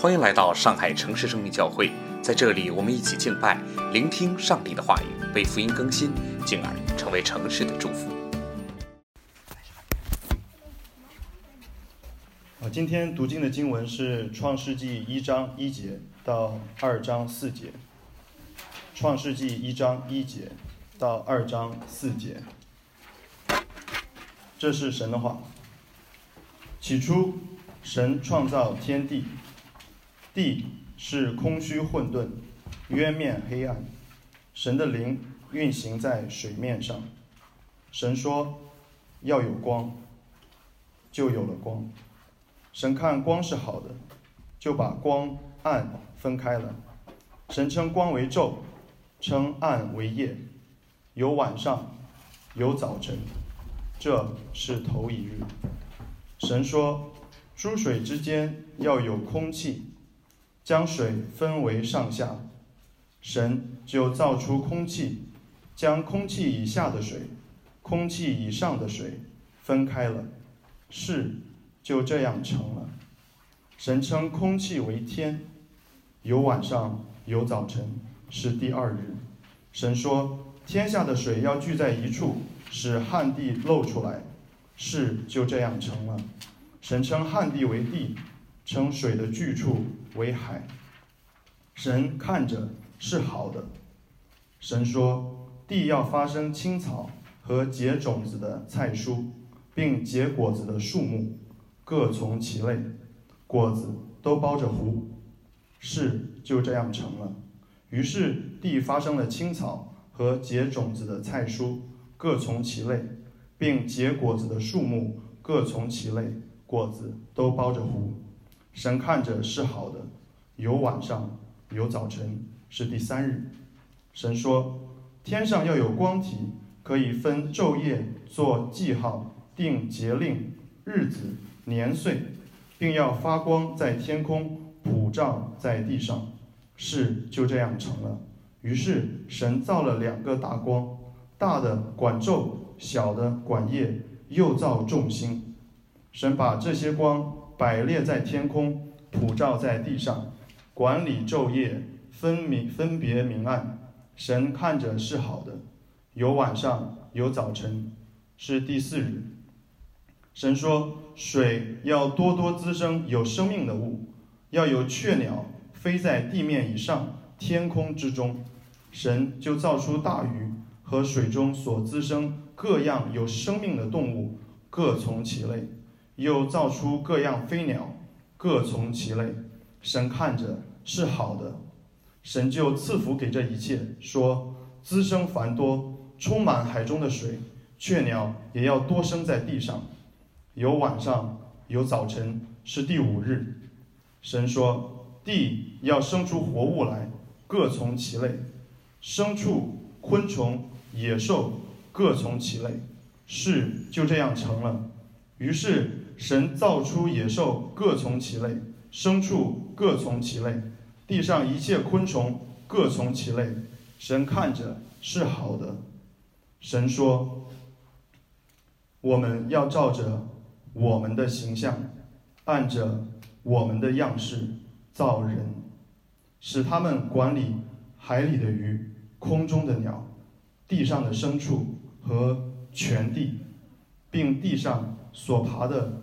欢迎来到上海城市生命教会，在这里，我们一起敬拜，聆听上帝的话语，被福音更新，进而成为城市的祝福。啊，今天读经的经文是《创世纪》一章一节到二章四节，《创世纪》一章一节到二章四节，这是神的话。起初，神创造天地。地是空虚混沌，渊面黑暗。神的灵运行在水面上。神说：“要有光。”就有了光。神看光是好的，就把光暗分开了。神称光为昼，称暗为夜。有晚上，有早晨。这是头一日。神说：“诸水之间要有空气。”将水分为上下，神就造出空气，将空气以下的水、空气以上的水分开了，事就这样成了。神称空气为天，有晚上有早晨，是第二日。神说：天下的水要聚在一处，使旱地露出来，事就这样成了。神称旱地为地。称水的聚处为海。神看着是好的。神说：地要发生青草和结种子的菜蔬，并结果子的树木，各从其类，果子都包着核。事就这样成了。于是地发生了青草和结种子的菜蔬，各从其类，并结果子的树木，各从其类，果子都包着核。神看着是好的，有晚上，有早晨，是第三日。神说：天上要有光体，可以分昼夜，做记号，定节令、日子、年岁，并要发光在天空，普照在地上。事就这样成了。于是神造了两个大光，大的管昼，小的管夜，又造众星。神把这些光。摆列在天空，普照在地上，管理昼夜，分明分别明暗。神看着是好的，有晚上，有早晨，是第四日。神说：水要多多滋生有生命的物，要有雀鸟飞在地面以上，天空之中。神就造出大鱼和水中所滋生各样有生命的动物，各从其类。又造出各样飞鸟，各从其类。神看着是好的，神就赐福给这一切，说：滋生繁多，充满海中的水。雀鸟也要多生在地上。有晚上，有早晨，是第五日。神说：地要生出活物来，各从其类，牲畜、昆虫、野兽，各从其类。事就这样成了。于是。神造出野兽，各从其类；牲畜各从其类；地上一切昆虫各从其类。神看着是好的。神说：“我们要照着我们的形象，按着我们的样式造人，使他们管理海里的鱼、空中的鸟、地上的牲畜和全地，并地上所爬的。”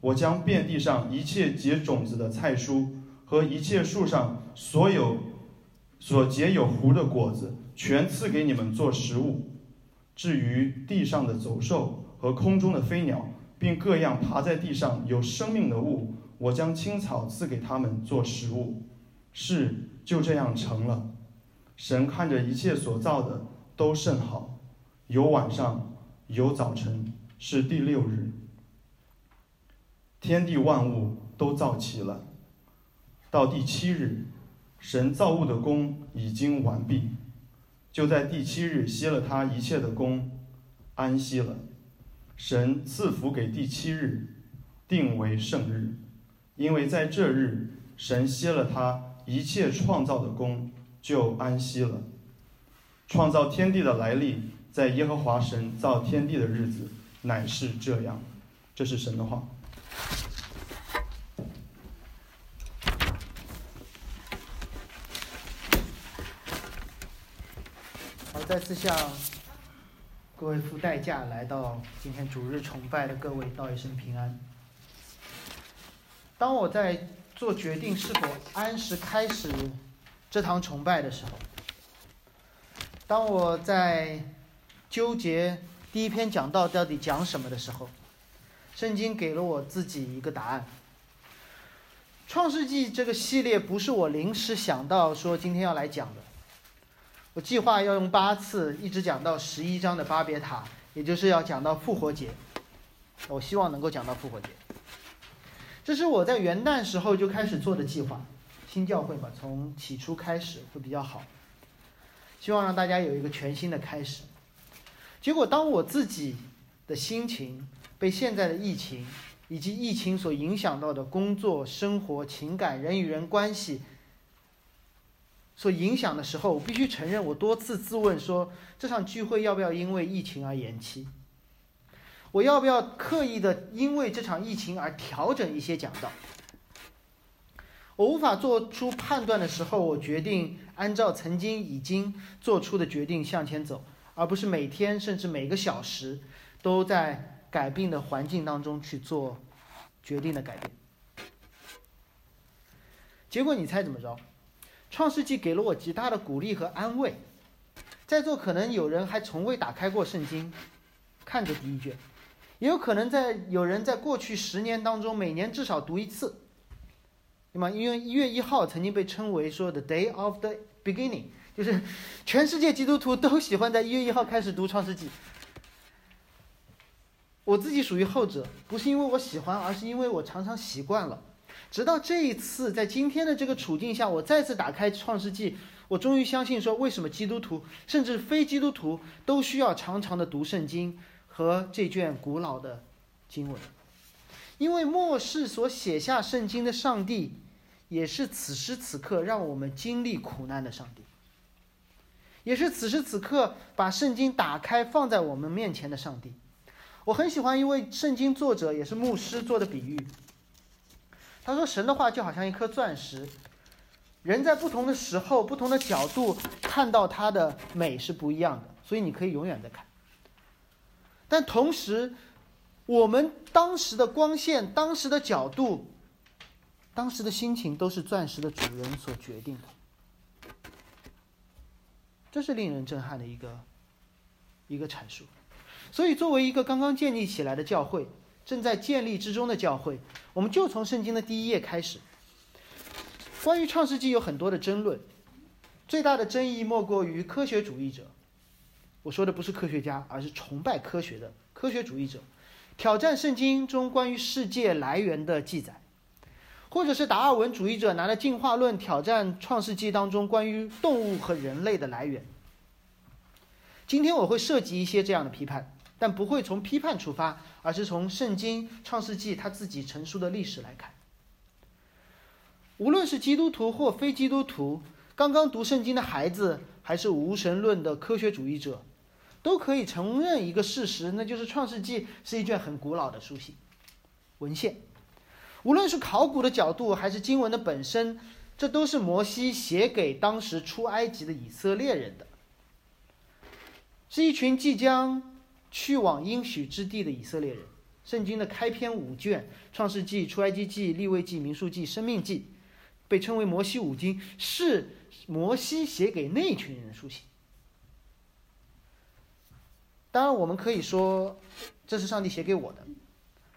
我将遍地上一切结种子的菜蔬和一切树上所有所结有核的果子，全赐给你们做食物。至于地上的走兽和空中的飞鸟，并各样爬在地上有生命的物，我将青草赐给他们做食物。事就这样成了。神看着一切所造的都甚好，有晚上，有早晨，是第六日。天地万物都造齐了。到第七日，神造物的功已经完毕，就在第七日歇了他一切的功，安息了。神赐福给第七日，定为圣日，因为在这日神歇了他一切创造的功，就安息了。创造天地的来历，在耶和华神造天地的日子，乃是这样。这是神的话。好，再次向各位付代价来到今天主日崇拜的各位道一声平安。当我在做决定是否按时开始这堂崇拜的时候，当我在纠结第一篇讲道到底讲什么的时候，圣经给了我自己一个答案。创世纪这个系列不是我临时想到说今天要来讲的。我计划要用八次，一直讲到十一章的巴别塔，也就是要讲到复活节。我希望能够讲到复活节。这是我在元旦时候就开始做的计划，新教会嘛，从起初开始会比较好。希望让大家有一个全新的开始。结果，当我自己的心情被现在的疫情以及疫情所影响到的工作、生活、情感、人与人关系。所影响的时候，我必须承认，我多次自问说，这场聚会要不要因为疫情而延期？我要不要刻意的因为这场疫情而调整一些讲道？我无法做出判断的时候，我决定按照曾经已经做出的决定向前走，而不是每天甚至每个小时都在改变的环境当中去做决定的改变。结果你猜怎么着？创世纪给了我极大的鼓励和安慰，在座可能有人还从未打开过圣经，看着第一卷，也有可能在有人在过去十年当中每年至少读一次，对吗？因为一月一号曾经被称为说 the day of the beginning，就是全世界基督徒都喜欢在一月一号开始读创世纪。我自己属于后者，不是因为我喜欢，而是因为我常常习惯了。直到这一次，在今天的这个处境下，我再次打开《创世纪》，我终于相信说，为什么基督徒甚至非基督徒都需要常常的读圣经和这卷古老的经文，因为末世所写下圣经的上帝，也是此时此刻让我们经历苦难的上帝，也是此时此刻把圣经打开放在我们面前的上帝。我很喜欢一位圣经作者，也是牧师做的比喻。他说：“神的话就好像一颗钻石，人在不同的时候、不同的角度看到它的美是不一样的，所以你可以永远的看。但同时，我们当时的光线、当时的角度、当时的心情，都是钻石的主人所决定的。这是令人震撼的一个一个阐述。所以，作为一个刚刚建立起来的教会。”正在建立之中的教会，我们就从圣经的第一页开始。关于创世纪有很多的争论，最大的争议莫过于科学主义者。我说的不是科学家，而是崇拜科学的科学主义者，挑战圣经中关于世界来源的记载，或者是达尔文主义者拿着进化论挑战创世纪当中关于动物和人类的来源。今天我会涉及一些这样的批判。但不会从批判出发，而是从圣经创世纪他自己成书的历史来看。无论是基督徒或非基督徒，刚刚读圣经的孩子，还是无神论的科学主义者，都可以承认一个事实，那就是创世纪是一卷很古老的书信文献。无论是考古的角度，还是经文的本身，这都是摩西写给当时出埃及的以色列人的，是一群即将。去往应许之地的以色列人，圣经的开篇五卷《创世纪》《出埃及记》《利未记》《民数记》《生命记》，被称为摩西五经，是摩西写给那群人书信。当然，我们可以说这是上帝写给我的，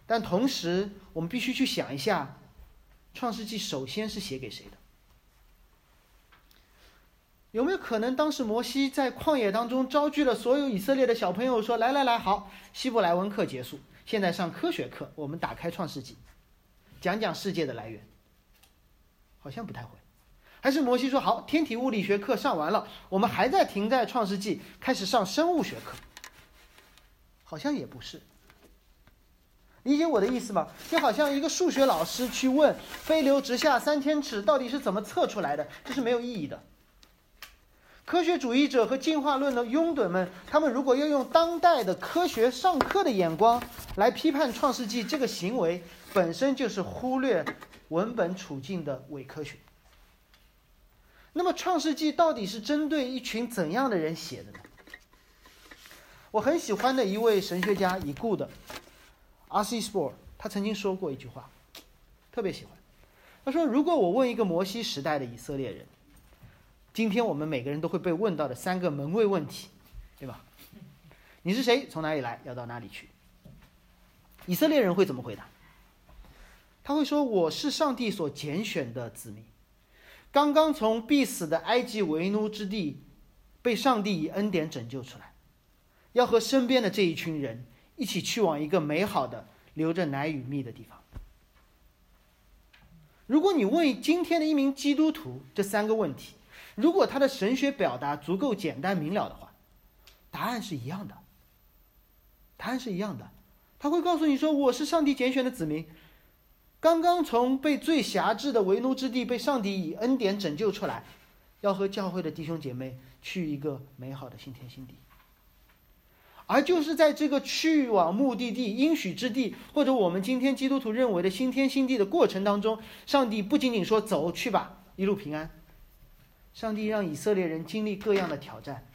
但同时我们必须去想一下，《创世纪》首先是写给谁的？有没有可能，当时摩西在旷野当中招聚了所有以色列的小朋友，说：“来来来，好，希伯来文课结束，现在上科学课，我们打开创世纪，讲讲世界的来源。”好像不太会，还是摩西说好，天体物理学课上完了，我们还在停在创世纪，开始上生物学课？好像也不是。理解我的意思吗？就好像一个数学老师去问飞流直下三千尺到底是怎么测出来的，这是没有意义的。科学主义者和进化论的拥趸们，他们如果要用当代的科学上课的眼光来批判《创世纪》这个行为，本身就是忽略文本处境的伪科学。那么，《创世纪》到底是针对一群怎样的人写的呢？我很喜欢的一位神学家已故的。R.C. Sproul 他曾经说过一句话，特别喜欢。他说：“如果我问一个摩西时代的以色列人，今天我们每个人都会被问到的三个门卫问题，对吧？你是谁？从哪里来？要到哪里去？”以色列人会怎么回答？他会说：“我是上帝所拣选的子民，刚刚从必死的埃及为奴之地被上帝以恩典拯救出来，要和身边的这一群人。”一起去往一个美好的、流着奶与蜜的地方。如果你问今天的一名基督徒这三个问题，如果他的神学表达足够简单明了的话，答案是一样的。答案是一样的，他会告诉你说：“我是上帝拣选的子民，刚刚从被最辖制的为奴之地被上帝以恩典拯救出来，要和教会的弟兄姐妹去一个美好的新天新地。”而就是在这个去往目的地、应许之地，或者我们今天基督徒认为的新天新地的过程当中，上帝不仅仅说“走去吧，一路平安”，上帝让以色列人经历各样的挑战，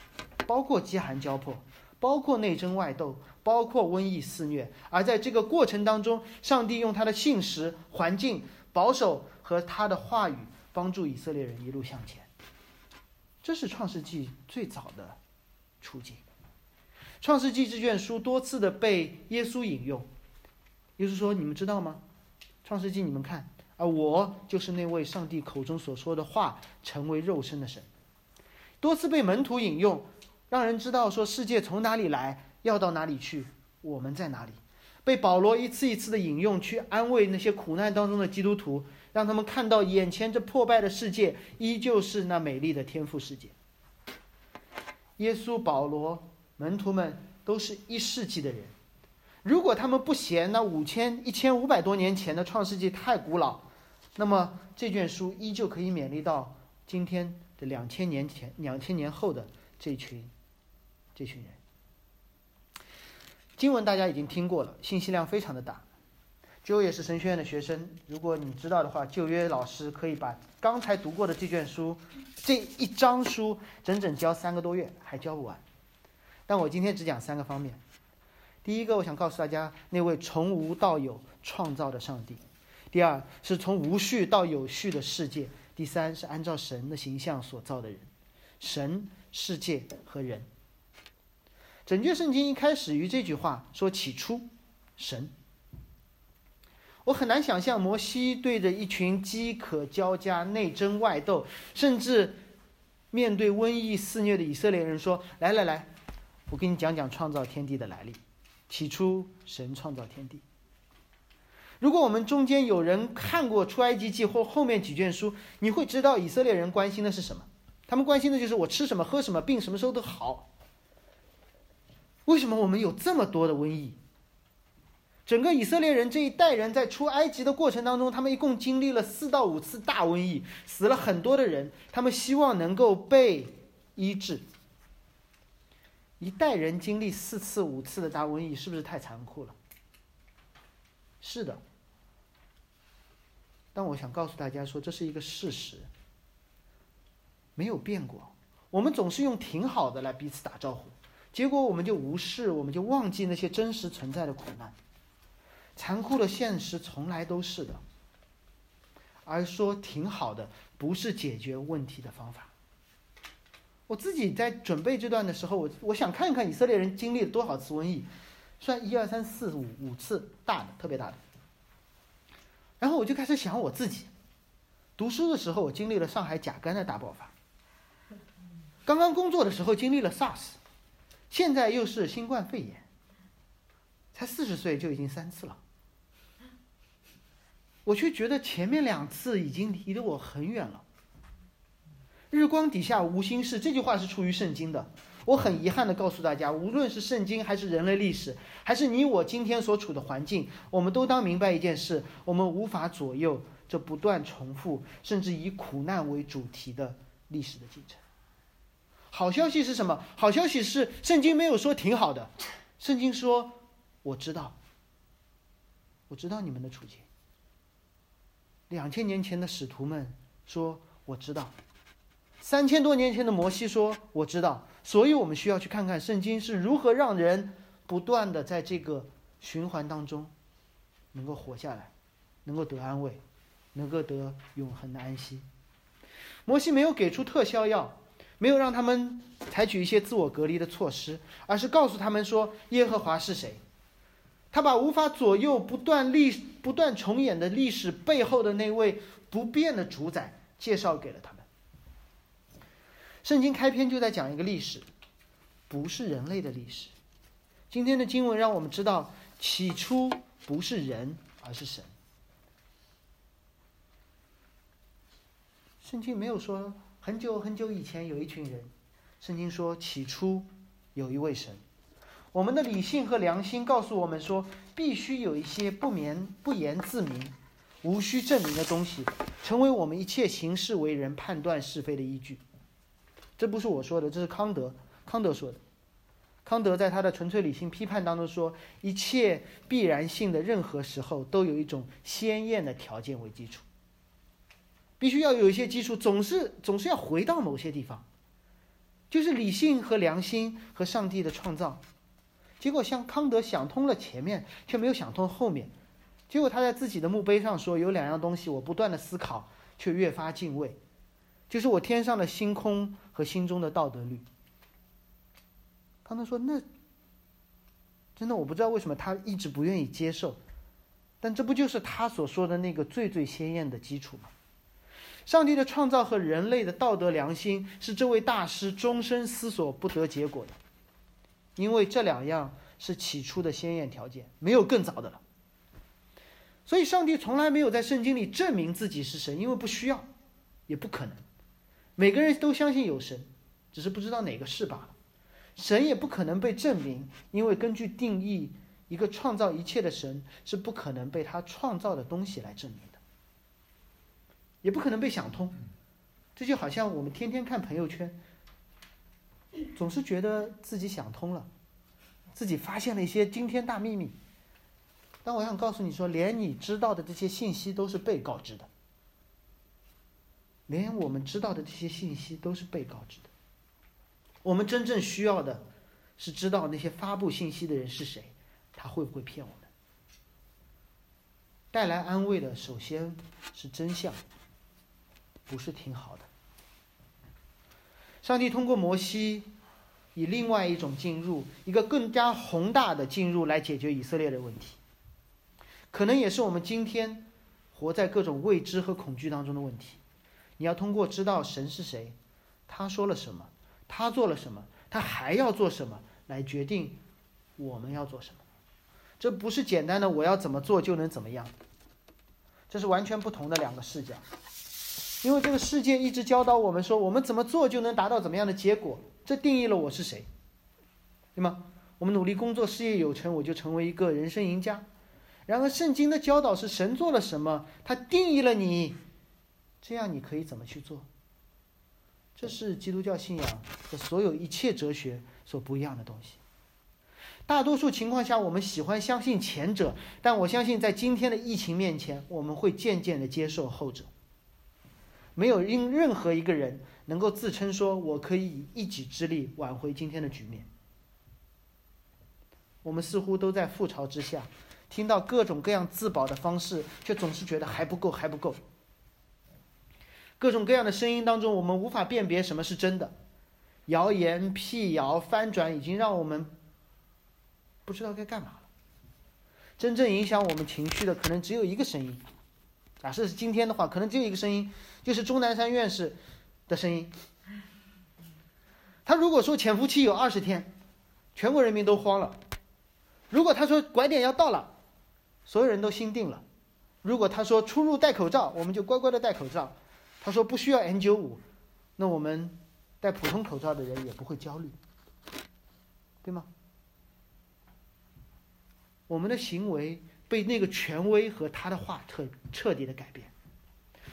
包括饥寒交迫，包括内争外斗，包括瘟疫肆虐。而在这个过程当中，上帝用他的信实、环境、保守和他的话语，帮助以色列人一路向前。这是创世纪最早的处境。创世纪这卷书多次的被耶稣引用，耶稣说：“你们知道吗？创世纪你们看，啊，我就是那位上帝口中所说的话成为肉身的神。”多次被门徒引用，让人知道说世界从哪里来，要到哪里去，我们在哪里。被保罗一次一次的引用，去安慰那些苦难当中的基督徒，让他们看到眼前这破败的世界依旧是那美丽的天赋世界。耶稣、保罗。门徒们都是一世纪的人，如果他们不嫌那五千一千五百多年前的创世纪太古老，那么这卷书依旧可以勉励到今天的两千年前、两千年后的这群这群人。经文大家已经听过了，信息量非常的大。就也是神学院的学生，如果你知道的话，旧约老师可以把刚才读过的这卷书这一章书整整教三个多月，还教不完。但我今天只讲三个方面。第一个，我想告诉大家，那位从无到有创造的上帝；第二，是从无序到有序的世界；第三，是按照神的形象所造的人。神、世界和人。整卷圣经一开始于这句话说：“起初，神。”我很难想象摩西对着一群饥渴交加、内争外斗，甚至面对瘟疫肆虐的以色列人说：“来来来。”我跟你讲讲创造天地的来历。起初，神创造天地。如果我们中间有人看过出埃及记或后面几卷书，你会知道以色列人关心的是什么？他们关心的就是我吃什么、喝什么、病什么时候都好。为什么我们有这么多的瘟疫？整个以色列人这一代人在出埃及的过程当中，他们一共经历了四到五次大瘟疫，死了很多的人。他们希望能够被医治。一代人经历四次、五次的大瘟疫，是不是太残酷了？是的。但我想告诉大家说，这是一个事实，没有变过。我们总是用挺好的来彼此打招呼，结果我们就无视，我们就忘记那些真实存在的苦难。残酷的现实从来都是的，而说挺好的，不是解决问题的方法。我自己在准备这段的时候，我我想看一看以色列人经历了多少次瘟疫，算一二三四五五次大的，特别大的。然后我就开始想我自己，读书的时候我经历了上海甲肝的大爆发，刚刚工作的时候经历了 SARS，现在又是新冠肺炎，才四十岁就已经三次了，我却觉得前面两次已经离得我很远了。日光底下无心事，这句话是出于圣经的。我很遗憾的告诉大家，无论是圣经，还是人类历史，还是你我今天所处的环境，我们都当明白一件事：我们无法左右这不断重复，甚至以苦难为主题的历史的进程。好消息是什么？好消息是圣经没有说挺好的，圣经说我知道，我知道你们的处境。两千年前的使徒们说我知道。三千多年前的摩西说：“我知道，所以我们需要去看看圣经是如何让人不断的在这个循环当中能够活下来，能够得安慰，能够得永恒的安息。”摩西没有给出特效药，没有让他们采取一些自我隔离的措施，而是告诉他们说：“耶和华是谁？”他把无法左右、不断历、不断重演的历史背后的那位不变的主宰介绍给了他们。圣经开篇就在讲一个历史，不是人类的历史。今天的经文让我们知道，起初不是人，而是神。圣经没有说很久很久以前有一群人，圣经说起初有一位神。我们的理性和良心告诉我们说，必须有一些不言不言自明、无需证明的东西，成为我们一切行事为人判断是非的依据。这不是我说的，这是康德，康德说的。康德在他的《纯粹理性批判》当中说，一切必然性的任何时候都有一种鲜艳的条件为基础，必须要有一些基础，总是总是要回到某些地方，就是理性和良心和上帝的创造。结果像康德想通了前面，却没有想通后面。结果他在自己的墓碑上说，有两样东西我不断的思考，却越发敬畏。就是我天上的星空和心中的道德律。康德说：“那真的我不知道为什么他一直不愿意接受，但这不就是他所说的那个最最鲜艳的基础吗？上帝的创造和人类的道德良心是这位大师终身思索不得结果的，因为这两样是起初的鲜艳条件，没有更早的了。所以，上帝从来没有在圣经里证明自己是神，因为不需要，也不可能。”每个人都相信有神，只是不知道哪个是罢了。神也不可能被证明，因为根据定义，一个创造一切的神是不可能被他创造的东西来证明的，也不可能被想通。这就好像我们天天看朋友圈，总是觉得自己想通了，自己发现了一些惊天大秘密。但我想告诉你说，连你知道的这些信息都是被告知的。连我们知道的这些信息都是被告知的。我们真正需要的，是知道那些发布信息的人是谁，他会不会骗我们？带来安慰的，首先是真相，不是挺好的。上帝通过摩西，以另外一种进入，一个更加宏大的进入来解决以色列的问题，可能也是我们今天活在各种未知和恐惧当中的问题。你要通过知道神是谁，他说了什么，他做了什么，他还要做什么，来决定我们要做什么。这不是简单的我要怎么做就能怎么样，这是完全不同的两个视角。因为这个世界一直教导我们说，我们怎么做就能达到怎么样的结果，这定义了我是谁，对吗？我们努力工作，事业有成，我就成为一个人生赢家。然而，圣经的教导是神做了什么，他定义了你。这样你可以怎么去做？这是基督教信仰和所有一切哲学所不一样的东西。大多数情况下，我们喜欢相信前者，但我相信在今天的疫情面前，我们会渐渐的接受后者。没有因任何一个人能够自称说我可以以一己之力挽回今天的局面。我们似乎都在覆巢之下，听到各种各样自保的方式，却总是觉得还不够，还不够。各种各样的声音当中，我们无法辨别什么是真的，谣言、辟谣、翻转，已经让我们不知道该干嘛了。真正影响我们情绪的，可能只有一个声音。假设是今天的话，可能只有一个声音，就是钟南山院士的声音。他如果说潜伏期有二十天，全国人民都慌了；如果他说拐点要到了，所有人都心定了；如果他说出入戴口罩，我们就乖乖的戴口罩。他说不需要 N 九五，那我们戴普通口罩的人也不会焦虑，对吗？我们的行为被那个权威和他的话彻彻底的改变。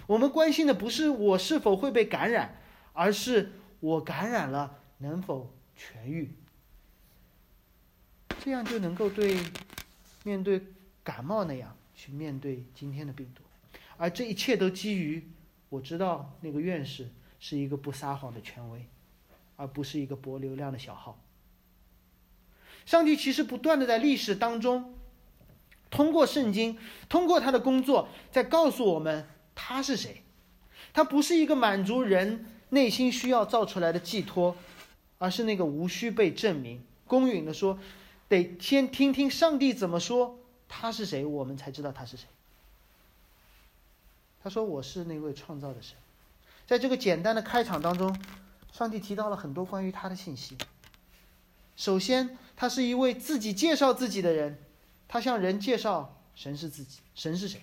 我们关心的不是我是否会被感染，而是我感染了能否痊愈。这样就能够对面对感冒那样去面对今天的病毒，而这一切都基于我知道那个院士是一个不撒谎的权威，而不是一个博流量的小号。上帝其实不断的在历史当中，通过圣经，通过他的工作，在告诉我们他是谁。他不是一个满足人内心需要造出来的寄托，而是那个无需被证明。公允的说，得先听听上帝怎么说他是谁，我们才知道他是谁。他说：“我是那位创造的神。”在这个简单的开场当中，上帝提到了很多关于他的信息。首先，他是一位自己介绍自己的人，他向人介绍神是自己，神是谁。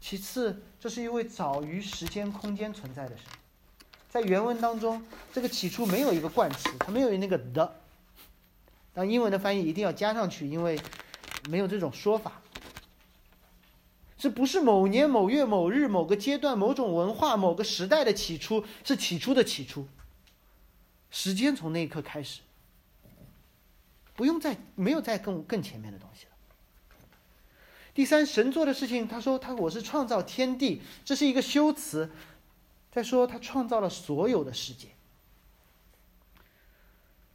其次，这是一位早于时间空间存在的神，在原文当中，这个起初没有一个冠词，它没有那个 the，当英文的翻译一定要加上去，因为没有这种说法。这不是某年某月某日某个阶段某种文化某个时代的起初，是起初的起初。时间从那一刻开始，不用再没有再更更前面的东西了。第三，神做的事情，他说他我是创造天地，这是一个修辞，再说他创造了所有的世界。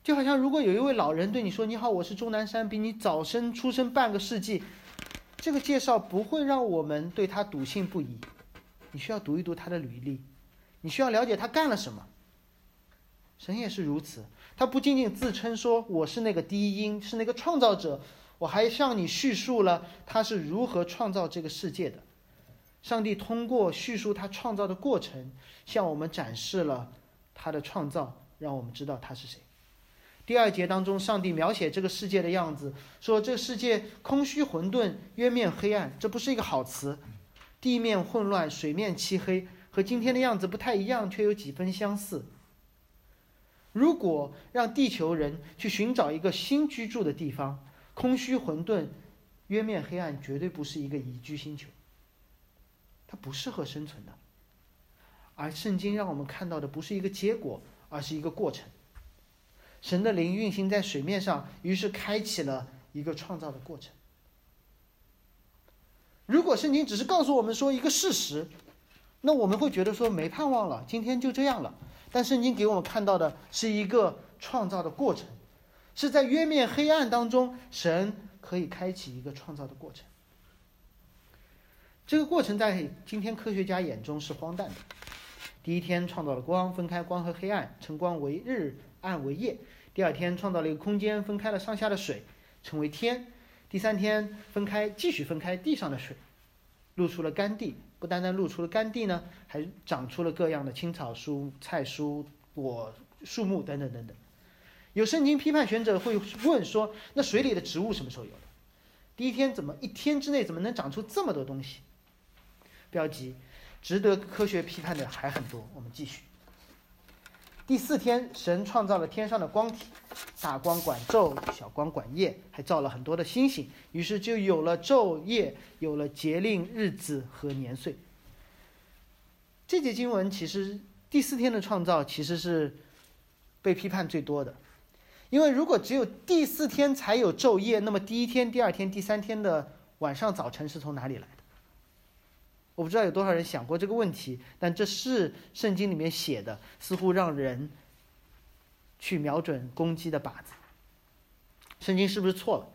就好像如果有一位老人对你说：“你好，我是钟南山，比你早生出生半个世纪。”这个介绍不会让我们对他笃信不疑。你需要读一读他的履历，你需要了解他干了什么。神也是如此，他不仅仅自称说我是那个第一因，是那个创造者，我还向你叙述了他是如何创造这个世界的。上帝通过叙述他创造的过程，向我们展示了他的创造，让我们知道他是谁。第二节当中，上帝描写这个世界的样子，说这世界空虚混沌，渊面黑暗，这不是一个好词。地面混乱，水面漆黑，和今天的样子不太一样，却有几分相似。如果让地球人去寻找一个新居住的地方，空虚混沌，渊面黑暗，绝对不是一个宜居星球。它不适合生存的。而圣经让我们看到的不是一个结果，而是一个过程。神的灵运行在水面上，于是开启了一个创造的过程。如果圣经只是告诉我们说一个事实，那我们会觉得说没盼望了，今天就这样了。但圣经给我们看到的是一个创造的过程，是在渊面黑暗当中，神可以开启一个创造的过程。这个过程在今天科学家眼中是荒诞的。第一天创造了光，分开光和黑暗，称光为日，暗为夜。第二天创造了一个空间，分开了上下的水，成为天。第三天分开，继续分开地上的水，露出了干地。不单单露出了干地呢，还长出了各样的青草、蔬菜、蔬果、树木等等等等。有圣经批判学者会问说：那水里的植物什么时候有的？第一天怎么一天之内怎么能长出这么多东西？不要急，值得科学批判的还很多。我们继续。第四天，神创造了天上的光体，大光管昼，小光管夜，还造了很多的星星。于是就有了昼夜，有了节令、日子和年岁。这节经文其实第四天的创造其实是被批判最多的，因为如果只有第四天才有昼夜，那么第一天、第二天、第三天的晚上、早晨是从哪里来的？我不知道有多少人想过这个问题，但这是圣经里面写的，似乎让人去瞄准攻击的靶子。圣经是不是错了？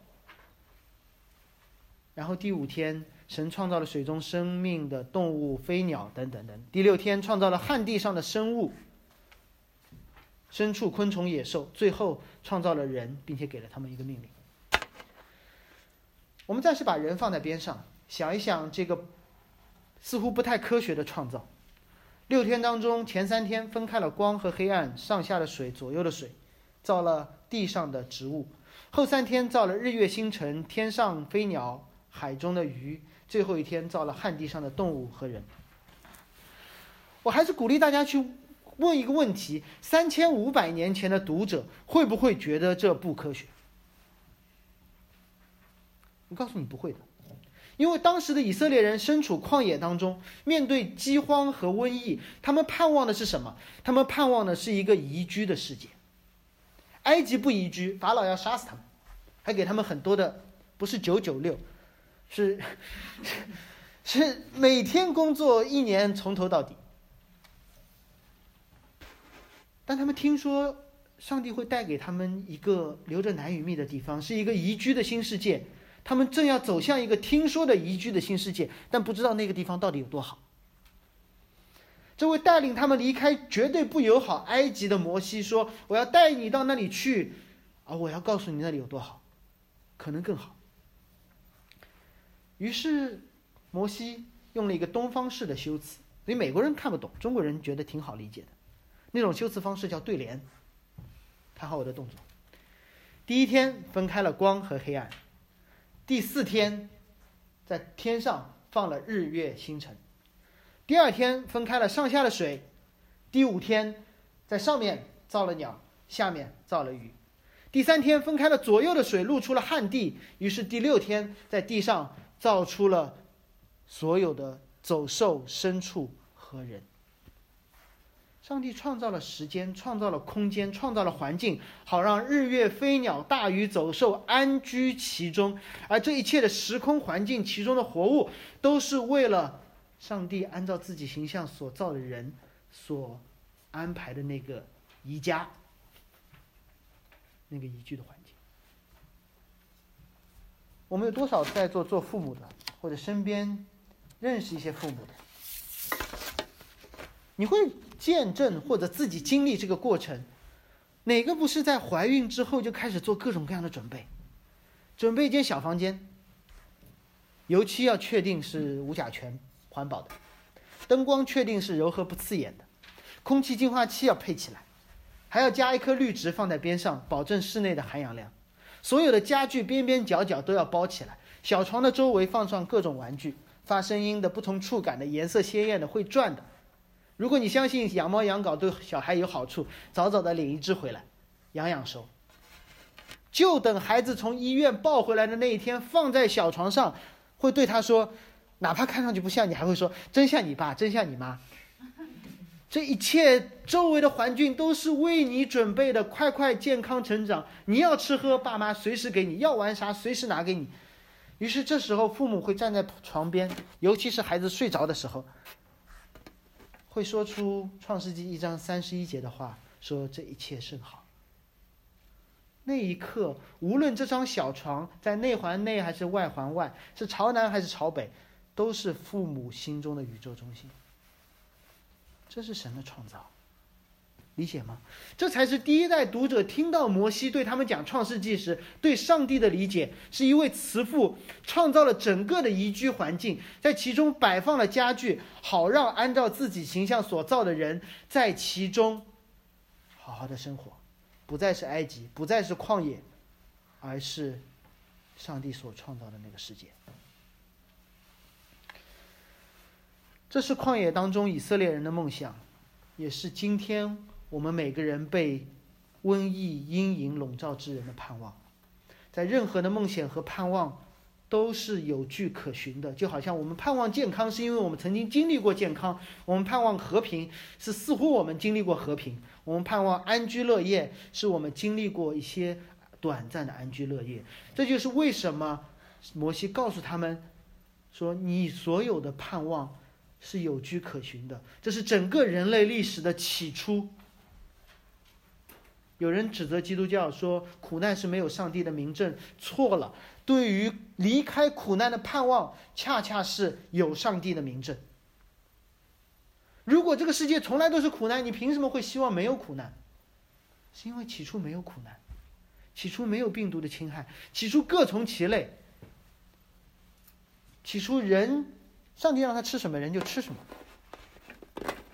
然后第五天，神创造了水中生命的动物、飞鸟等等等。第六天，创造了旱地上的生物、牲畜、昆虫、野兽。最后，创造了人，并且给了他们一个命令。我们暂时把人放在边上，想一想这个。似乎不太科学的创造。六天当中，前三天分开了光和黑暗，上下的水，左右的水，造了地上的植物；后三天造了日月星辰，天上飞鸟，海中的鱼；最后一天造了旱地上的动物和人。我还是鼓励大家去问一个问题：三千五百年前的读者会不会觉得这不科学？我告诉你不会的，因为当时的以色列人身处旷野当中，面对饥荒和瘟疫，他们盼望的是什么？他们盼望的是一个宜居的世界。埃及不宜居，法老要杀死他们，还给他们很多的，不是九九六，是 是每天工作一年从头到底。但他们听说上帝会带给他们一个留着奶与蜜的地方，是一个宜居的新世界。他们正要走向一个听说的宜居的新世界，但不知道那个地方到底有多好。这位带领他们离开绝对不友好埃及的摩西说：“我要带你到那里去，啊，我要告诉你那里有多好，可能更好。”于是，摩西用了一个东方式的修辞，所以美国人看不懂，中国人觉得挺好理解的。那种修辞方式叫对联。看好我的动作。第一天分开了光和黑暗。第四天，在天上放了日月星辰。第二天分开了上下的水。第五天，在上面造了鸟，下面造了鱼。第三天分开了左右的水，露出了旱地。于是第六天，在地上造出了所有的走兽、牲畜和人。上帝创造了时间，创造了空间，创造了环境，好让日月飞鸟、大鱼走兽安居其中。而这一切的时空环境，其中的活物，都是为了上帝按照自己形象所造的人所安排的那个宜家、那个宜居的环境。我们有多少在座做父母的，或者身边认识一些父母的？你会？见证或者自己经历这个过程，哪个不是在怀孕之后就开始做各种各样的准备？准备一间小房间，油漆要确定是无甲醛、环保的，灯光确定是柔和不刺眼的，空气净化器要配起来，还要加一颗绿植放在边上，保证室内的含氧量。所有的家具边边角角都要包起来，小床的周围放上各种玩具，发声音的、不同触感的、颜色鲜艳的、会转的。如果你相信养猫养狗对小孩有好处，早早的领一只回来，养养熟。就等孩子从医院抱回来的那一天，放在小床上，会对他说，哪怕看上去不像你，还会说真像你爸，真像你妈。这一切周围的环境都是为你准备的，快快健康成长。你要吃喝，爸妈随时给你；要玩啥，随时拿给你。于是这时候，父母会站在床边，尤其是孩子睡着的时候。会说出《创世纪》一章三十一节的话，说这一切甚好。那一刻，无论这张小床在内环内还是外环外，是朝南还是朝北，都是父母心中的宇宙中心。这是神的创造。理解吗？这才是第一代读者听到摩西对他们讲《创世纪》时对上帝的理解，是一位慈父创造了整个的宜居环境，在其中摆放了家具，好让按照自己形象所造的人在其中好好的生活，不再是埃及，不再是旷野，而是上帝所创造的那个世界。这是旷野当中以色列人的梦想，也是今天。我们每个人被瘟疫阴影笼罩之人的盼望，在任何的梦想和盼望都是有据可循的。就好像我们盼望健康，是因为我们曾经经历过健康；我们盼望和平，是似乎我们经历过和平；我们盼望安居乐业，是我们经历过一些短暂的安居乐业。这就是为什么摩西告诉他们说：“你所有的盼望是有据可循的。”这是整个人类历史的起初。有人指责基督教说苦难是没有上帝的明证，错了。对于离开苦难的盼望，恰恰是有上帝的明证。如果这个世界从来都是苦难，你凭什么会希望没有苦难？是因为起初没有苦难，起初没有病毒的侵害，起初各从其类。起初人，上帝让他吃什么，人就吃什么。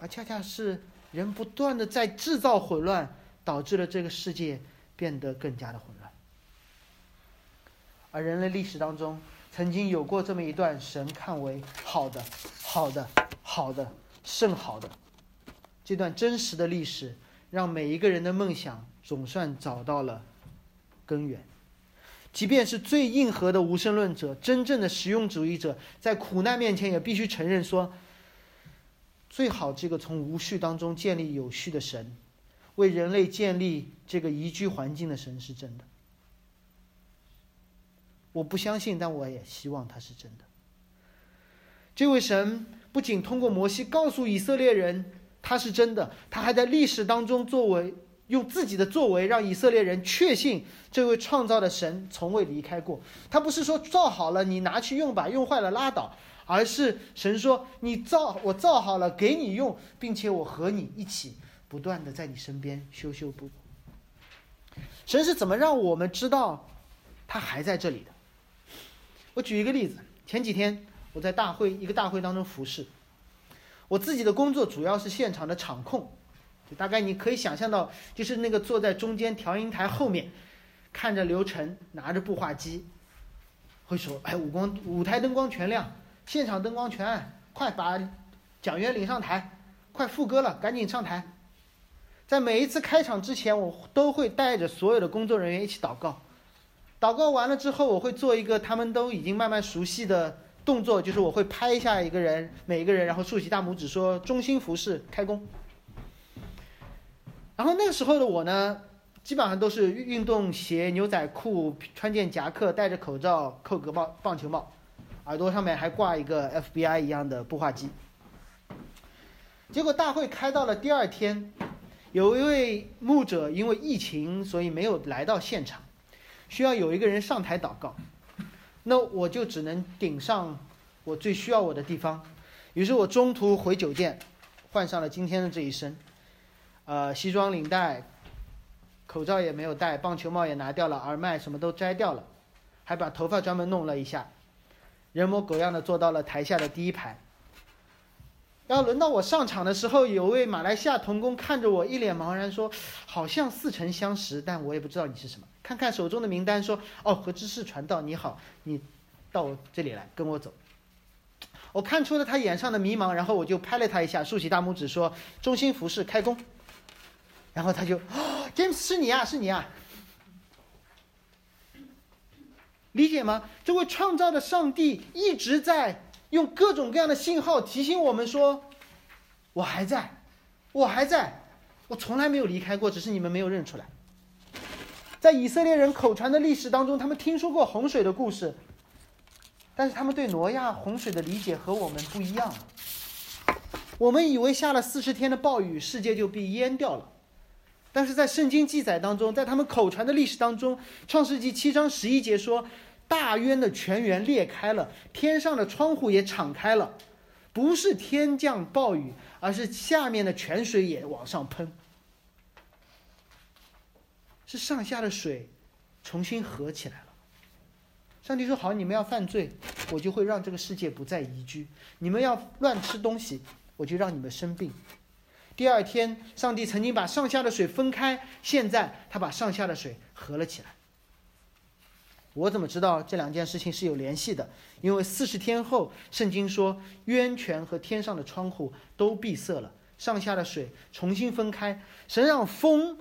而恰恰是人不断的在制造混乱。导致了这个世界变得更加的混乱，而人类历史当中曾经有过这么一段神看为好的、好的、好的、甚好的这段真实的历史，让每一个人的梦想总算找到了根源。即便是最硬核的无神论者，真正的实用主义者，在苦难面前也必须承认说，最好这个从无序当中建立有序的神，为人类建立这个宜居环境的神是真的。我不相信，但我也希望它是真的。这位神不仅通过摩西告诉以色列人他是真的，他还在历史当中作为用自己的作为让以色列人确信这位创造的神从未离开过。他不是说造好了你拿去用吧，用坏了拉倒，而是神说你造我造好了给你用，并且我和你一起不断的在你身边修修补补。神是怎么让我们知道他还在这里的？我举一个例子，前几天我在大会一个大会当中服侍，我自己的工作主要是现场的场控，大概你可以想象到，就是那个坐在中间调音台后面，看着流程，拿着步话机，会说：“哎，五光舞台灯光全亮，现场灯光全暗，快把讲员领上台，快副歌了，赶紧上台。”在每一次开场之前，我都会带着所有的工作人员一起祷告。祷告完了之后，我会做一个他们都已经慢慢熟悉的动作，就是我会拍一下一个人，每一个人，然后竖起大拇指说“中心服饰开工”。然后那个时候的我呢，基本上都是运动鞋、牛仔裤，穿件夹克，戴着口罩，扣个棒棒球帽，耳朵上面还挂一个 FBI 一样的步话机。结果大会开到了第二天，有一位牧者因为疫情，所以没有来到现场。需要有一个人上台祷告，那我就只能顶上我最需要我的地方。于是我中途回酒店，换上了今天的这一身，呃，西装领带，口罩也没有戴，棒球帽也拿掉了，耳麦什么都摘掉了，还把头发专门弄了一下，人模狗样的坐到了台下的第一排。然后轮到我上场的时候，有位马来西亚童工看着我，一脸茫然说：“好像似曾相识，但我也不知道你是什么。”看看手中的名单，说：“哦，和知识传道，你好，你到我这里来，跟我走。”我看出了他眼上的迷茫，然后我就拍了他一下，竖起大拇指说：“中心服饰开工。”然后他就：“James，是你啊，是你啊。”理解吗？这位创造的上帝一直在。用各种各样的信号提醒我们说：“我还在，我还在，我从来没有离开过，只是你们没有认出来。”在以色列人口传的历史当中，他们听说过洪水的故事，但是他们对挪亚洪水的理解和我们不一样。我们以为下了四十天的暴雨，世界就被淹掉了，但是在圣经记载当中，在他们口传的历史当中，《创世纪》七章十一节说。大渊的泉源裂开了，天上的窗户也敞开了，不是天降暴雨，而是下面的泉水也往上喷，是上下的水重新合起来了。上帝说：“好，你们要犯罪，我就会让这个世界不再宜居；你们要乱吃东西，我就让你们生病。”第二天，上帝曾经把上下的水分开，现在他把上下的水合了起来。我怎么知道这两件事情是有联系的？因为四十天后，圣经说渊泉和天上的窗户都闭塞了，上下的水重新分开，神让风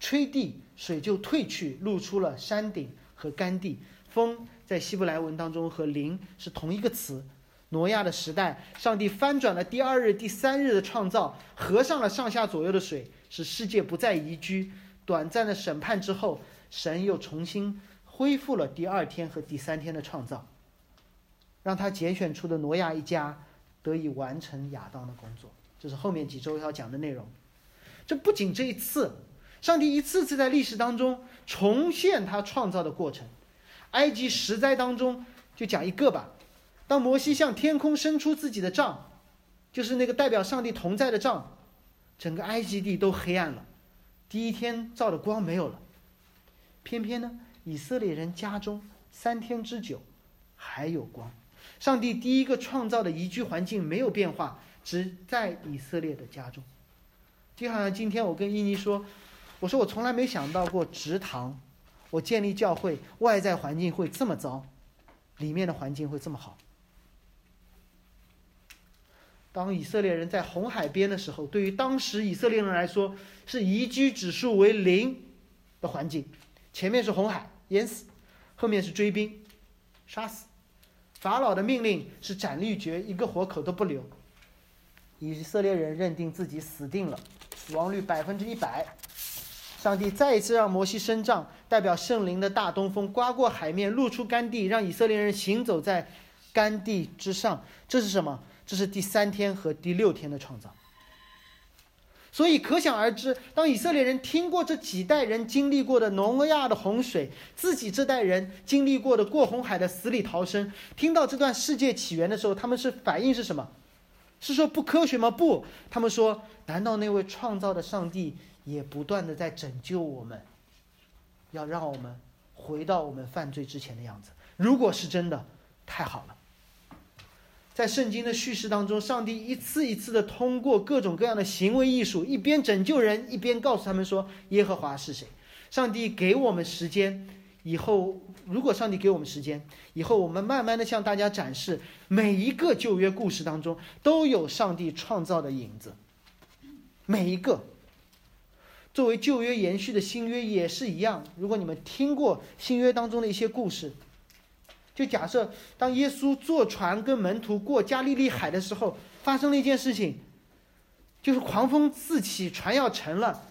吹地，水就退去，露出了山顶和干地。风在希伯来文当中和灵是同一个词。挪亚的时代，上帝翻转了第二日、第三日的创造，合上了上下左右的水，使世界不再宜居。短暂的审判之后，神又重新。恢复了第二天和第三天的创造，让他拣选出的挪亚一家得以完成亚当的工作。这是后面几周要讲的内容。这不仅这一次，上帝一次次在历史当中重现他创造的过程。埃及十灾当中就讲一个吧。当摩西向天空伸出自己的杖，就是那个代表上帝同在的杖，整个埃及地都黑暗了。第一天照的光没有了，偏偏呢？以色列人家中三天之久还有光，上帝第一个创造的宜居环境没有变化，只在以色列的家中。就好像今天我跟伊妮说，我说我从来没想到过直堂，我建立教会外在环境会这么糟，里面的环境会这么好。当以色列人在红海边的时候，对于当时以色列人来说是宜居指数为零的环境。前面是红海，淹死；后面是追兵，杀死。法老的命令是斩立决，一个活口都不留。以色列人认定自己死定了，死亡率百分之一百。上帝再一次让摩西伸杖，代表圣灵的大东风刮过海面，露出干地，让以色列人行走在干地之上。这是什么？这是第三天和第六天的创造。所以可想而知，当以色列人听过这几代人经历过的挪亚的洪水，自己这代人经历过的过红海的死里逃生，听到这段世界起源的时候，他们是反应是什么？是说不科学吗？不，他们说：难道那位创造的上帝也不断的在拯救我们，要让我们回到我们犯罪之前的样子？如果是真的，太好了。在圣经的叙事当中，上帝一次一次的通过各种各样的行为艺术，一边拯救人，一边告诉他们说耶和华是谁。上帝给我们时间，以后如果上帝给我们时间，以后我们慢慢的向大家展示每一个旧约故事当中都有上帝创造的影子，每一个。作为旧约延续的新约也是一样。如果你们听过新约当中的一些故事。就假设，当耶稣坐船跟门徒过加利利海的时候，发生了一件事情，就是狂风四起，船要沉了。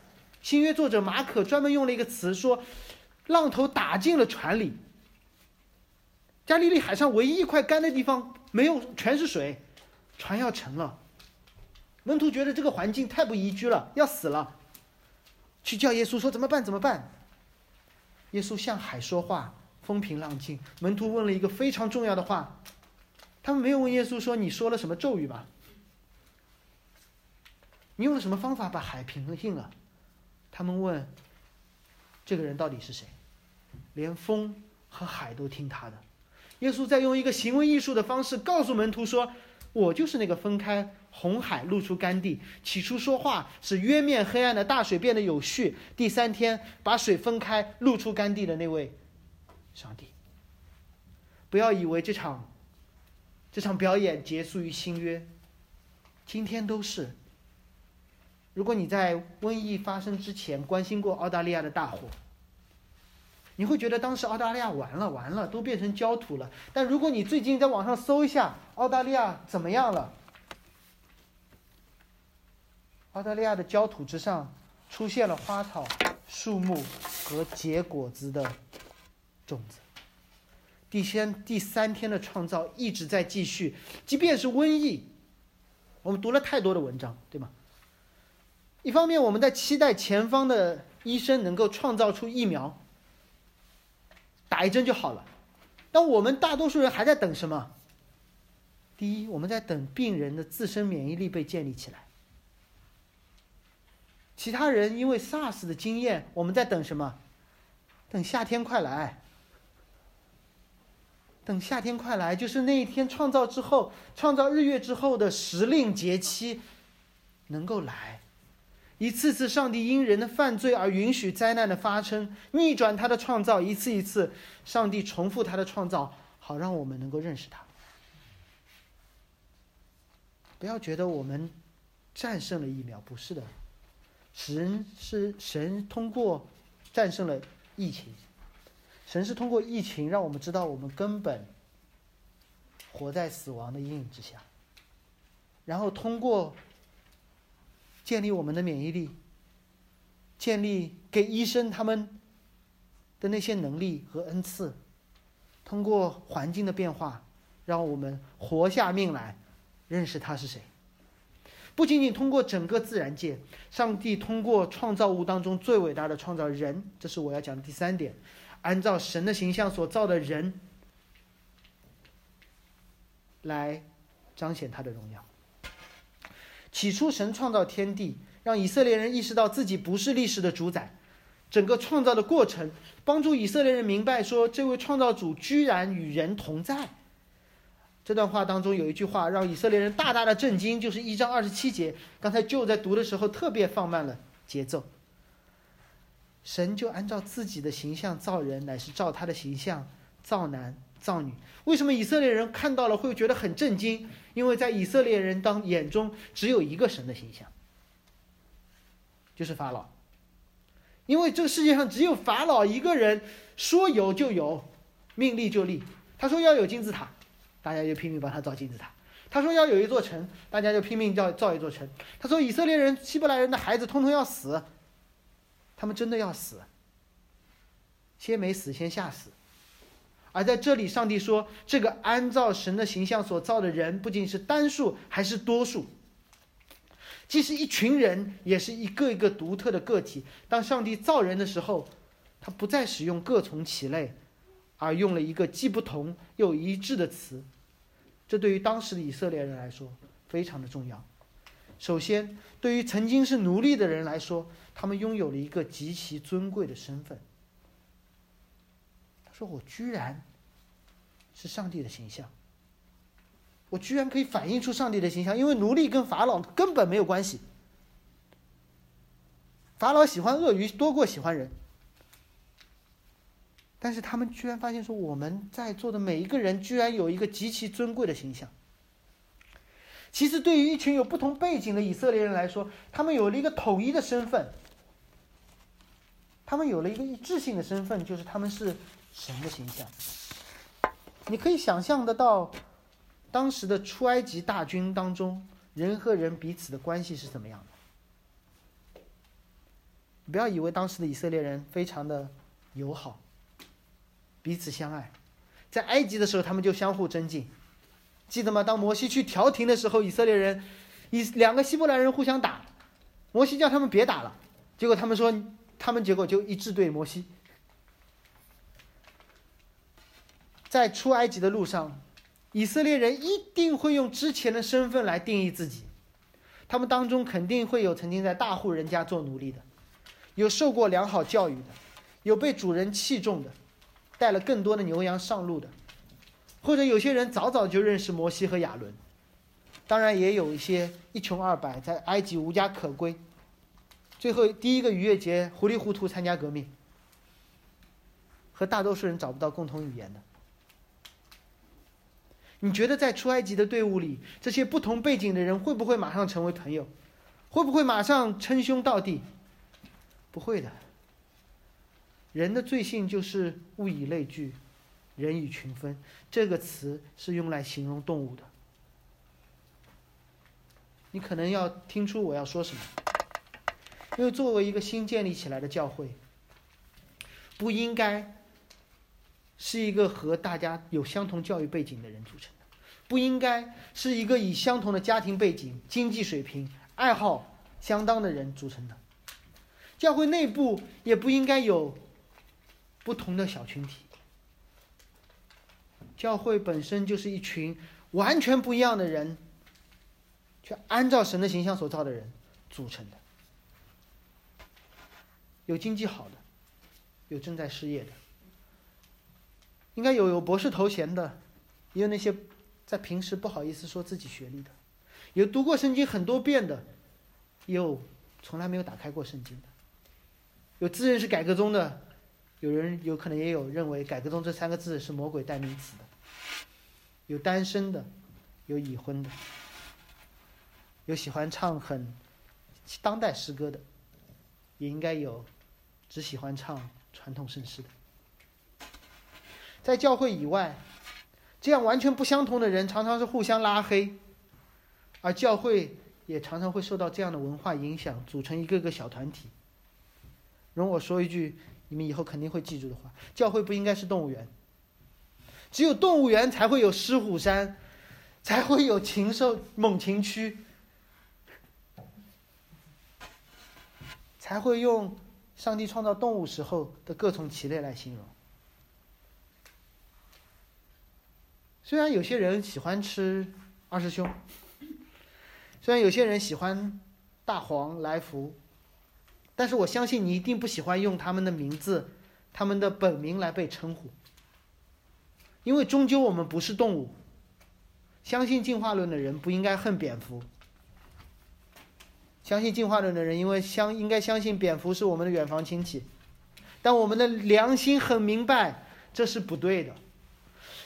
新约作者马可专门用了一个词说，浪头打进了船里。加利利海上唯一一块干的地方没有，全是水，船要沉了。门徒觉得这个环境太不宜居了，要死了，去叫耶稣说怎么办？怎么办？耶稣向海说话。风平浪静，门徒问了一个非常重要的话，他们没有问耶稣说：“你说了什么咒语吧？你用了什么方法把海平静了？”他们问：“这个人到底是谁？”连风和海都听他的。耶稣在用一个行为艺术的方式告诉门徒说：“我就是那个分开红海、露出干地，起初说话使渊面黑暗的大水变得有序，第三天把水分开、露出干地的那位。”上帝，不要以为这场这场表演结束于新约，今天都是。如果你在瘟疫发生之前关心过澳大利亚的大火，你会觉得当时澳大利亚完了完了，都变成焦土了。但如果你最近在网上搜一下澳大利亚怎么样了，澳大利亚的焦土之上出现了花草、树木和结果子的。种子，第三第三天的创造一直在继续，即便是瘟疫，我们读了太多的文章，对吗？一方面我们在期待前方的医生能够创造出疫苗，打一针就好了，但我们大多数人还在等什么？第一，我们在等病人的自身免疫力被建立起来。其他人因为 SARS 的经验，我们在等什么？等夏天快来。等夏天快来，就是那一天创造之后，创造日月之后的时令节期，能够来，一次次上帝因人的犯罪而允许灾难的发生，逆转他的创造，一次一次，上帝重复他的创造，好让我们能够认识他。不要觉得我们战胜了疫苗，不是的，神是神通过战胜了疫情。神是通过疫情让我们知道，我们根本活在死亡的阴影之下。然后通过建立我们的免疫力，建立给医生他们的那些能力和恩赐，通过环境的变化，让我们活下命来，认识他是谁。不仅仅通过整个自然界，上帝通过创造物当中最伟大的创造人，这是我要讲的第三点。按照神的形象所造的人，来彰显他的荣耀。起初，神创造天地，让以色列人意识到自己不是历史的主宰。整个创造的过程，帮助以色列人明白说，这位创造主居然与人同在。这段话当中有一句话让以色列人大大的震惊，就是一章二十七节。刚才就在读的时候特别放慢了节奏。神就按照自己的形象造人，乃是照他的形象造男造女。为什么以色列人看到了会觉得很震惊？因为在以色列人当眼中只有一个神的形象，就是法老。因为这个世界上只有法老一个人说有就有，命立就立。他说要有金字塔，大家就拼命帮他造金字塔；他说要有一座城，大家就拼命造造一座城。他说以色列人、希伯来人的孩子通通要死，他们真的要死，先没死先吓死。而在这里，上帝说，这个按照神的形象所造的人，不仅是单数，还是多数。既是一群人，也是一个一个独特的个体。当上帝造人的时候，他不再使用各从其类，而用了一个既不同又一致的词。这对于当时的以色列人来说非常的重要。首先，对于曾经是奴隶的人来说，他们拥有了一个极其尊贵的身份。他说：“我居然是上帝的形象。”我居然可以反映出上帝的形象，因为奴隶跟法老根本没有关系。法老喜欢鳄鱼多过喜欢人，但是他们居然发现说，我们在座的每一个人居然有一个极其尊贵的形象。其实，对于一群有不同背景的以色列人来说，他们有了一个统一的身份，他们有了一个一致性的身份，就是他们是神的形象。你可以想象得到。当时的出埃及大军当中，人和人彼此的关系是怎么样的？不要以为当时的以色列人非常的友好，彼此相爱。在埃及的时候，他们就相互尊敬，记得吗？当摩西去调停的时候，以色列人以两个希伯来人互相打，摩西叫他们别打了，结果他们说，他们结果就一致对摩西。在出埃及的路上。以色列人一定会用之前的身份来定义自己，他们当中肯定会有曾经在大户人家做奴隶的，有受过良好教育的，有被主人器重的，带了更多的牛羊上路的，或者有些人早早就认识摩西和亚伦，当然也有一些一穷二白，在埃及无家可归，最后第一个逾越节糊里糊涂参加革命，和大多数人找不到共同语言的。你觉得在出埃及的队伍里，这些不同背景的人会不会马上成为朋友？会不会马上称兄道弟？不会的。人的罪性就是物以类聚，人以群分。这个词是用来形容动物的。你可能要听出我要说什么，因为作为一个新建立起来的教会，不应该。是一个和大家有相同教育背景的人组成的，不应该是一个以相同的家庭背景、经济水平、爱好相当的人组成的。教会内部也不应该有不同的小群体。教会本身就是一群完全不一样的人，却按照神的形象所造的人组成的。有经济好的，有正在失业的。应该有有博士头衔的，也有那些在平时不好意思说自己学历的，有读过圣经很多遍的，也有从来没有打开过圣经的，有自认是改革宗的，有人有可能也有认为改革中这三个字是魔鬼代名词的，有单身的，有已婚的，有喜欢唱很当代诗歌的，也应该有只喜欢唱传统圣诗的。在教会以外，这样完全不相同的人常常是互相拉黑，而教会也常常会受到这样的文化影响，组成一个个小团体。容我说一句你们以后肯定会记住的话：教会不应该是动物园，只有动物园才会有狮虎山，才会有禽兽猛禽区，才会用上帝创造动物时候的各种其类来形容。虽然有些人喜欢吃二师兄，虽然有些人喜欢大黄来福，但是我相信你一定不喜欢用他们的名字、他们的本名来被称呼，因为终究我们不是动物。相信进化论的人不应该恨蝙蝠，相信进化论的人因为相应该相信蝙蝠是我们的远房亲戚，但我们的良心很明白这是不对的。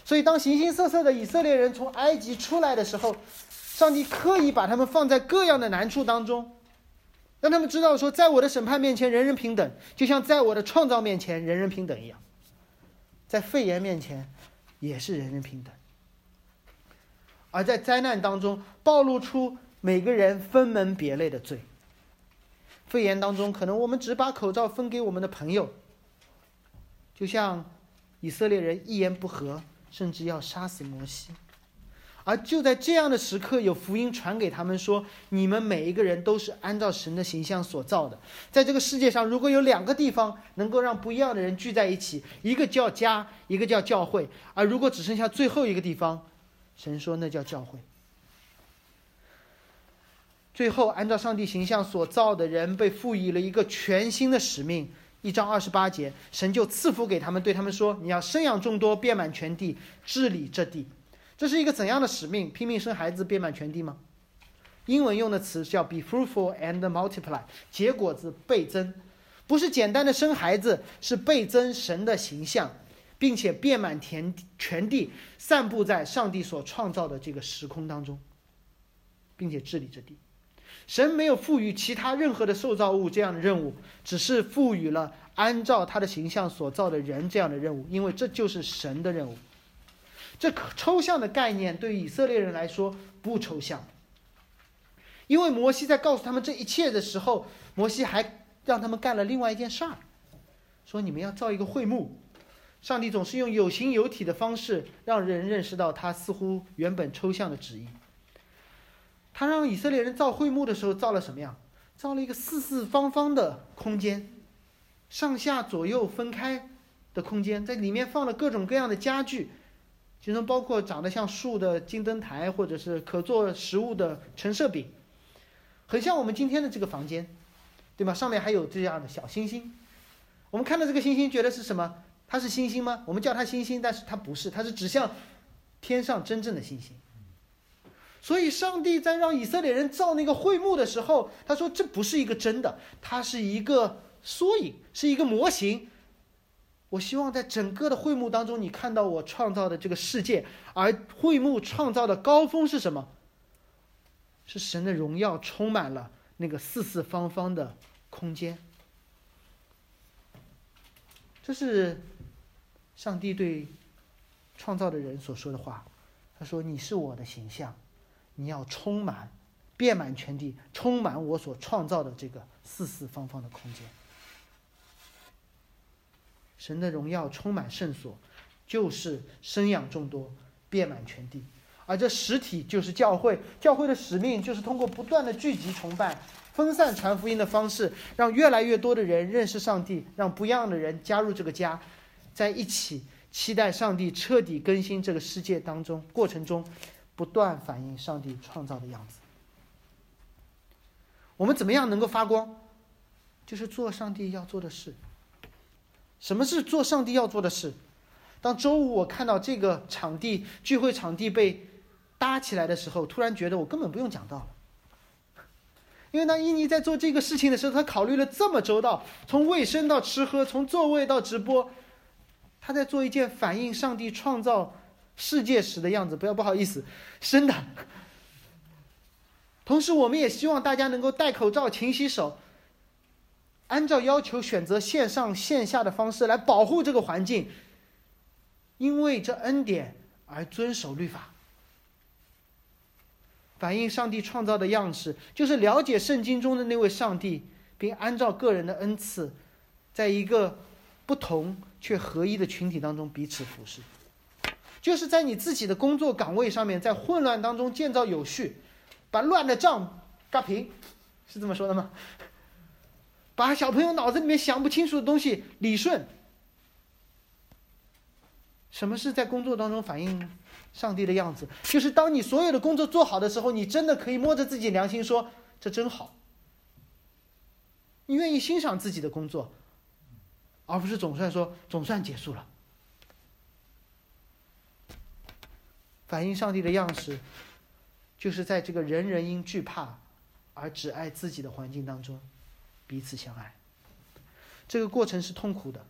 所以，当形形色色的以色列人从埃及出来的时候，上帝刻意把他们放在各样的难处当中，让他们知道说，在我的审判面前，人人平等，就像在我的创造面前，人人平等一样，在肺炎面前，也是人人平等。而在灾难当中，暴露出每个人分门别类的罪。肺炎当中，可能我们只把口罩分给我们的朋友，就像以色列人一言不合，甚至要杀死摩西。而就在这样的时刻，有福音传给他们说：你们每一个人都是按照神的形象所造的。在这个世界上，如果有两个地方能够让不一样的人聚在一起，一个叫家，一个叫教会。而如果只剩下最后一个地方，神说那叫教会。最后，按照上帝形象所造的人被赋予了一个全新的使命。一章二十八节，神就赐福给他们，对他们说：“你要生养众多，遍满全地，治理这地。”这是一个怎样的使命？拼命生孩子，遍满全地吗？英文用的词叫 “be fruitful and multiply”，结果子倍增，不是简单的生孩子，是倍增神的形象，并且遍满田全地，散布在上帝所创造的这个时空当中，并且治理这地。神没有赋予其他任何的受造物这样的任务，只是赋予了按照他的形象所造的人这样的任务，因为这就是神的任务。这抽象的概念对于以色列人来说不抽象，因为摩西在告诉他们这一切的时候，摩西还让他们干了另外一件事儿，说你们要造一个会幕。上帝总是用有形有体的方式让人认识到他似乎原本抽象的旨意。他让以色列人造会幕的时候造了什么样？造了一个四四方方的空间，上下左右分开的空间，在里面放了各种各样的家具，其中包括长得像树的金灯台，或者是可做食物的陈设饼，很像我们今天的这个房间，对吧？上面还有这样的小星星。我们看到这个星星，觉得是什么？它是星星吗？我们叫它星星，但是它不是，它是指向天上真正的星星。所以，上帝在让以色列人造那个会幕的时候，他说：“这不是一个真的，它是一个缩影，是一个模型。我希望在整个的会幕当中，你看到我创造的这个世界。而会幕创造的高峰是什么？是神的荣耀充满了那个四四方方的空间。这是上帝对创造的人所说的话。他说：‘你是我的形象。’”你要充满，遍满全地，充满我所创造的这个四四方方的空间。神的荣耀充满圣所，就是生养众多，遍满全地。而这实体就是教会，教会的使命就是通过不断的聚集崇拜、分散传福音的方式，让越来越多的人认识上帝，让不一样的人加入这个家，在一起期待上帝彻底更新这个世界当中过程中。不断反映上帝创造的样子。我们怎么样能够发光？就是做上帝要做的事。什么是做上帝要做的事？当周五我看到这个场地聚会场地被搭起来的时候，突然觉得我根本不用讲道了。因为当伊尼在做这个事情的时候，他考虑了这么周到，从卫生到吃喝，从座位到直播，他在做一件反映上帝创造。世界时的样子，不要不好意思，真的。同时，我们也希望大家能够戴口罩、勤洗手，按照要求选择线上线下的方式来保护这个环境，因为这恩典而遵守律法，反映上帝创造的样式，就是了解圣经中的那位上帝，并按照个人的恩赐，在一个不同却合一的群体当中彼此服侍。就是在你自己的工作岗位上面，在混乱当中建造有序，把乱的账嘎平，是这么说的吗？把小朋友脑子里面想不清楚的东西理顺。什么是在工作当中反映上帝的样子？就是当你所有的工作做好的时候，你真的可以摸着自己良心说：“这真好。”你愿意欣赏自己的工作，而不是总算说“总算结束了”。反映上帝的样式，就是在这个人人因惧怕而只爱自己的环境当中，彼此相爱。这个过程是痛苦的，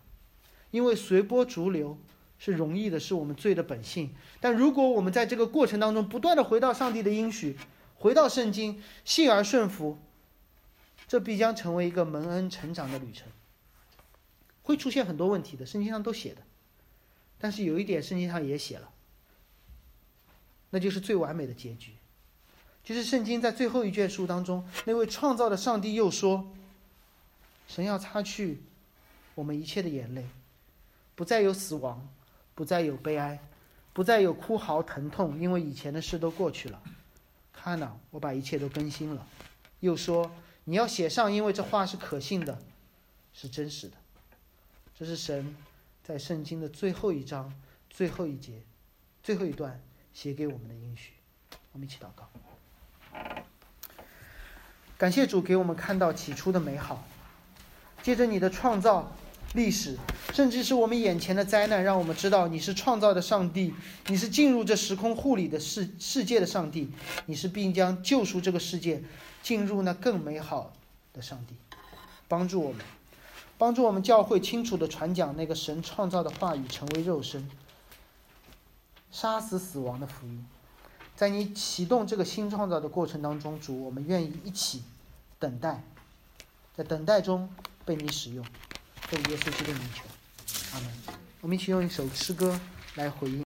因为随波逐流，是容易的，是我们罪的本性。但如果我们在这个过程当中不断的回到上帝的应许，回到圣经，信而顺服，这必将成为一个蒙恩成长的旅程。会出现很多问题的，圣经上都写的。但是有一点，圣经上也写了，那就是最完美的结局，就是圣经在最后一卷书当中，那位创造的上帝又说：“神要擦去我们一切的眼泪，不再有死亡，不再有悲哀，不再有哭嚎疼痛，因为以前的事都过去了。看呐，我把一切都更新了。”又说：“你要写上，因为这话是可信的，是真实的。”这是神。在圣经的最后一章、最后一节、最后一段写给我们的应许，我们一起祷告。感谢主给我们看到起初的美好，借着你的创造历史，甚至是我们眼前的灾难，让我们知道你是创造的上帝，你是进入这时空护理的世世界的上帝，你是并将救赎这个世界进入那更美好的上帝，帮助我们。帮助我们教会清楚地传讲那个神创造的话语成为肉身，杀死死亡的福音。在你启动这个新创造的过程当中，主，我们愿意一起等待，在等待中被你使用，被耶稣基督的名求，阿门。我们一起用一首诗歌来回应。